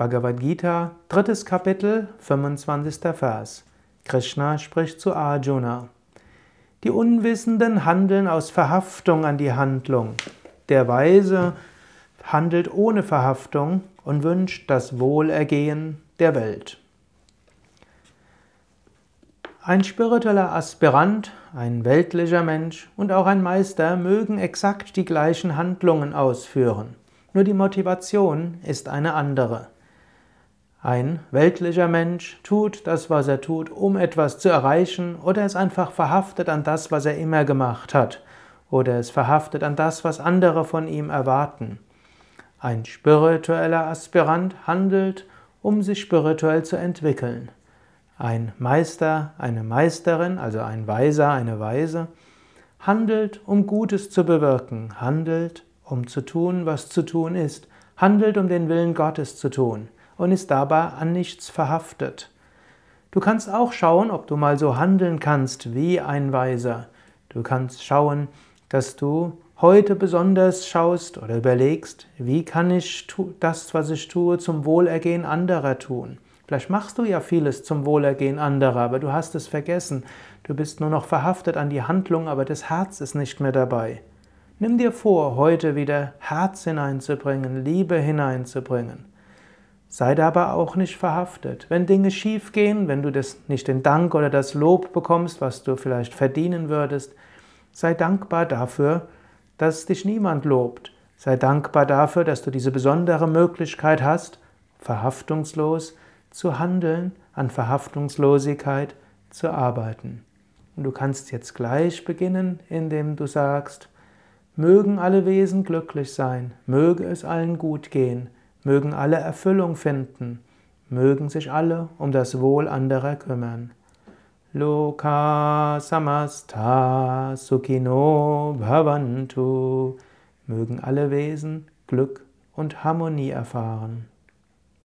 Bhagavad Gita, drittes Kapitel, 25. Vers. Krishna spricht zu Arjuna. Die Unwissenden handeln aus Verhaftung an die Handlung. Der Weise handelt ohne Verhaftung und wünscht das Wohlergehen der Welt. Ein spiritueller Aspirant, ein weltlicher Mensch und auch ein Meister mögen exakt die gleichen Handlungen ausführen. Nur die Motivation ist eine andere. Ein weltlicher Mensch tut das, was er tut, um etwas zu erreichen, oder ist einfach verhaftet an das, was er immer gemacht hat, oder ist verhaftet an das, was andere von ihm erwarten. Ein spiritueller Aspirant handelt, um sich spirituell zu entwickeln. Ein Meister, eine Meisterin, also ein Weiser, eine Weise, handelt, um Gutes zu bewirken, handelt, um zu tun, was zu tun ist, handelt, um den Willen Gottes zu tun und ist dabei an nichts verhaftet. Du kannst auch schauen, ob du mal so handeln kannst wie ein Weiser. Du kannst schauen, dass du heute besonders schaust oder überlegst, wie kann ich das, was ich tue, zum Wohlergehen anderer tun. Vielleicht machst du ja vieles zum Wohlergehen anderer, aber du hast es vergessen. Du bist nur noch verhaftet an die Handlung, aber das Herz ist nicht mehr dabei. Nimm dir vor, heute wieder Herz hineinzubringen, Liebe hineinzubringen. Sei dabei auch nicht verhaftet. Wenn Dinge schief gehen, wenn du das nicht den Dank oder das Lob bekommst, was du vielleicht verdienen würdest, sei dankbar dafür, dass dich niemand lobt. Sei dankbar dafür, dass du diese besondere Möglichkeit hast, verhaftungslos zu handeln, an Verhaftungslosigkeit zu arbeiten. Und du kannst jetzt gleich beginnen, indem du sagst, mögen alle Wesen glücklich sein, möge es allen gut gehen, mögen alle Erfüllung finden, mögen sich alle um das Wohl anderer kümmern. Loka samasta sukino bhavantu. Mögen alle Wesen Glück und Harmonie erfahren.